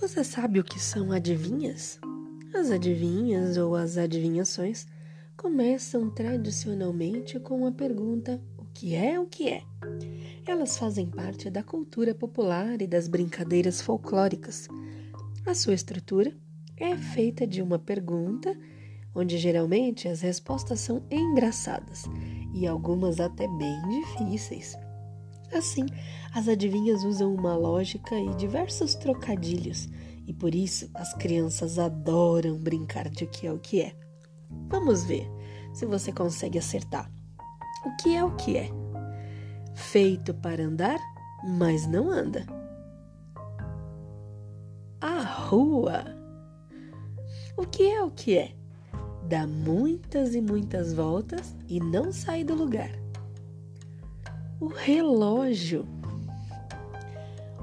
Você sabe o que são adivinhas? As adivinhas ou as adivinhações começam tradicionalmente com a pergunta: o que é o que é? Elas fazem parte da cultura popular e das brincadeiras folclóricas. A sua estrutura é feita de uma pergunta, onde geralmente as respostas são engraçadas e algumas até bem difíceis. Assim, as adivinhas usam uma lógica e diversos trocadilhos, e por isso as crianças adoram brincar de o que é o que é. Vamos ver se você consegue acertar. O que é o que é? Feito para andar, mas não anda. A rua. O que é o que é? Dá muitas e muitas voltas e não sai do lugar o relógio.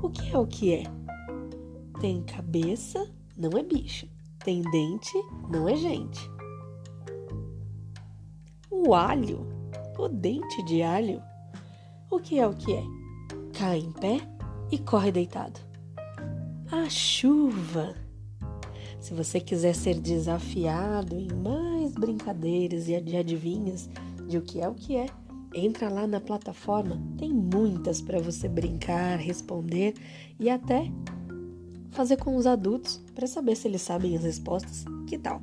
O que é o que é? Tem cabeça, não é bicho. Tem dente, não é gente. O alho, o dente de alho. O que é o que é? Cai em pé e corre deitado. A chuva. Se você quiser ser desafiado em mais brincadeiras e adivinhas de o que é o que é, Entra lá na plataforma, tem muitas para você brincar, responder e até fazer com os adultos para saber se eles sabem as respostas. Que tal?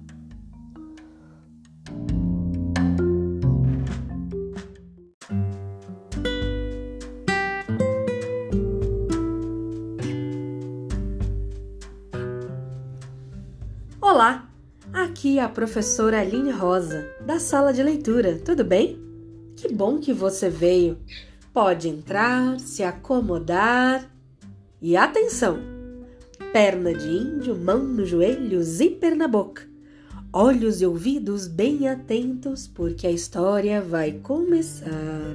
Olá, aqui é a professora Aline Rosa, da sala de leitura, tudo bem? Que bom que você veio. Pode entrar, se acomodar. E atenção! Perna de índio, mão no joelho, zíper na boca. Olhos e ouvidos bem atentos, porque a história vai começar.